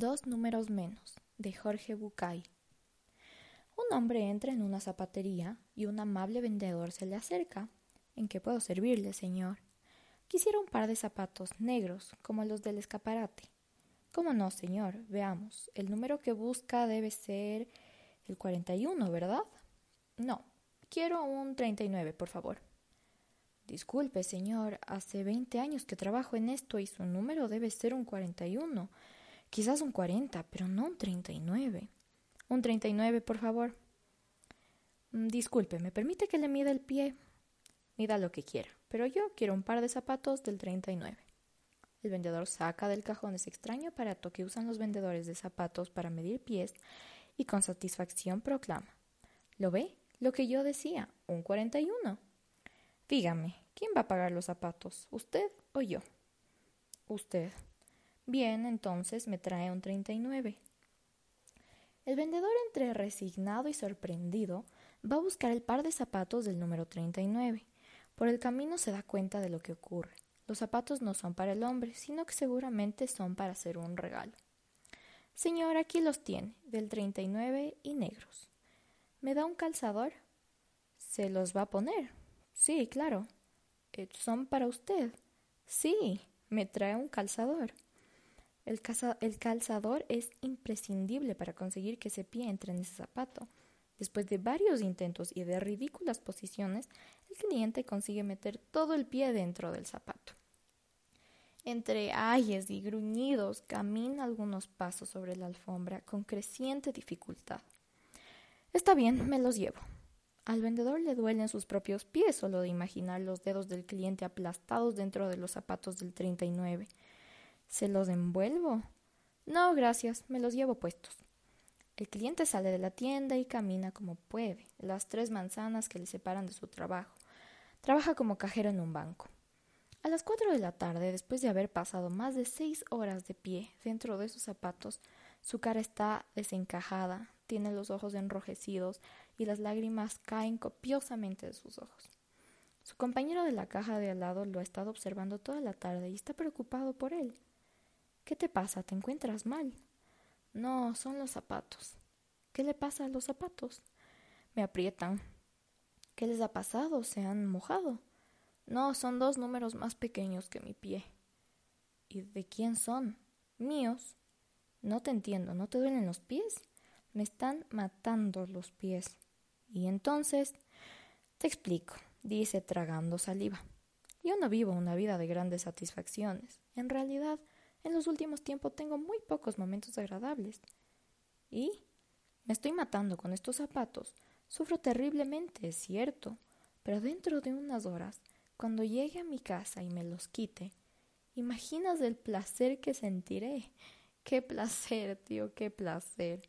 Dos números menos, de Jorge Bucay. Un hombre entra en una zapatería y un amable vendedor se le acerca. ¿En qué puedo servirle, señor? Quisiera un par de zapatos negros, como los del escaparate. ¿Cómo no, señor? Veamos. El número que busca debe ser el 41, ¿verdad? No. Quiero un 39, por favor. Disculpe, señor. Hace 20 años que trabajo en esto y su número debe ser un 41. Quizás un 40, pero no un 39. Un 39, por favor. Mm, Disculpe, ¿me permite que le mida el pie? Mida lo que quiera, pero yo quiero un par de zapatos del 39. El vendedor saca del cajón ese extraño aparato que usan los vendedores de zapatos para medir pies y con satisfacción proclama. ¿Lo ve? Lo que yo decía, un 41. Dígame, ¿quién va a pagar los zapatos? ¿Usted o yo? Usted. Bien, entonces me trae un 39. El vendedor, entre resignado y sorprendido, va a buscar el par de zapatos del número 39. Por el camino se da cuenta de lo que ocurre. Los zapatos no son para el hombre, sino que seguramente son para hacer un regalo. Señor, aquí los tiene, del 39 y negros. ¿Me da un calzador? ¿Se los va a poner? Sí, claro. Eh, ¿Son para usted? Sí, me trae un calzador. El, calzador es imprescindible para conseguir que ese pie entre en ese zapato. Después de varios intentos y de ridículas posiciones, el cliente consigue meter todo el pie dentro del zapato. Entre ayes y gruñidos, camina algunos pasos sobre la alfombra con creciente dificultad. Está bien, me los llevo. Al vendedor le duelen sus propios pies solo de imaginar los dedos del cliente aplastados dentro de los zapatos del 39. ¿Se los envuelvo? No, gracias, me los llevo puestos. El cliente sale de la tienda y camina como puede, las tres manzanas que le separan de su trabajo. Trabaja como cajero en un banco. A las cuatro de la tarde, después de haber pasado más de seis horas de pie dentro de sus zapatos, su cara está desencajada, tiene los ojos enrojecidos y las lágrimas caen copiosamente de sus ojos. Su compañero de la caja de al lado lo ha estado observando toda la tarde y está preocupado por él. ¿Qué te pasa? ¿Te encuentras mal? No, son los zapatos. ¿Qué le pasa a los zapatos? Me aprietan. ¿Qué les ha pasado? ¿Se han mojado? No, son dos números más pequeños que mi pie. ¿Y de quién son? Míos. No te entiendo, ¿no te duelen los pies? Me están matando los pies. Y entonces, te explico, dice tragando saliva. Yo no vivo una vida de grandes satisfacciones. En realidad, en los últimos tiempos tengo muy pocos momentos agradables. ¿Y? Me estoy matando con estos zapatos. Sufro terriblemente, es cierto. Pero dentro de unas horas, cuando llegue a mi casa y me los quite, ¿imaginas el placer que sentiré? ¡Qué placer, tío, qué placer!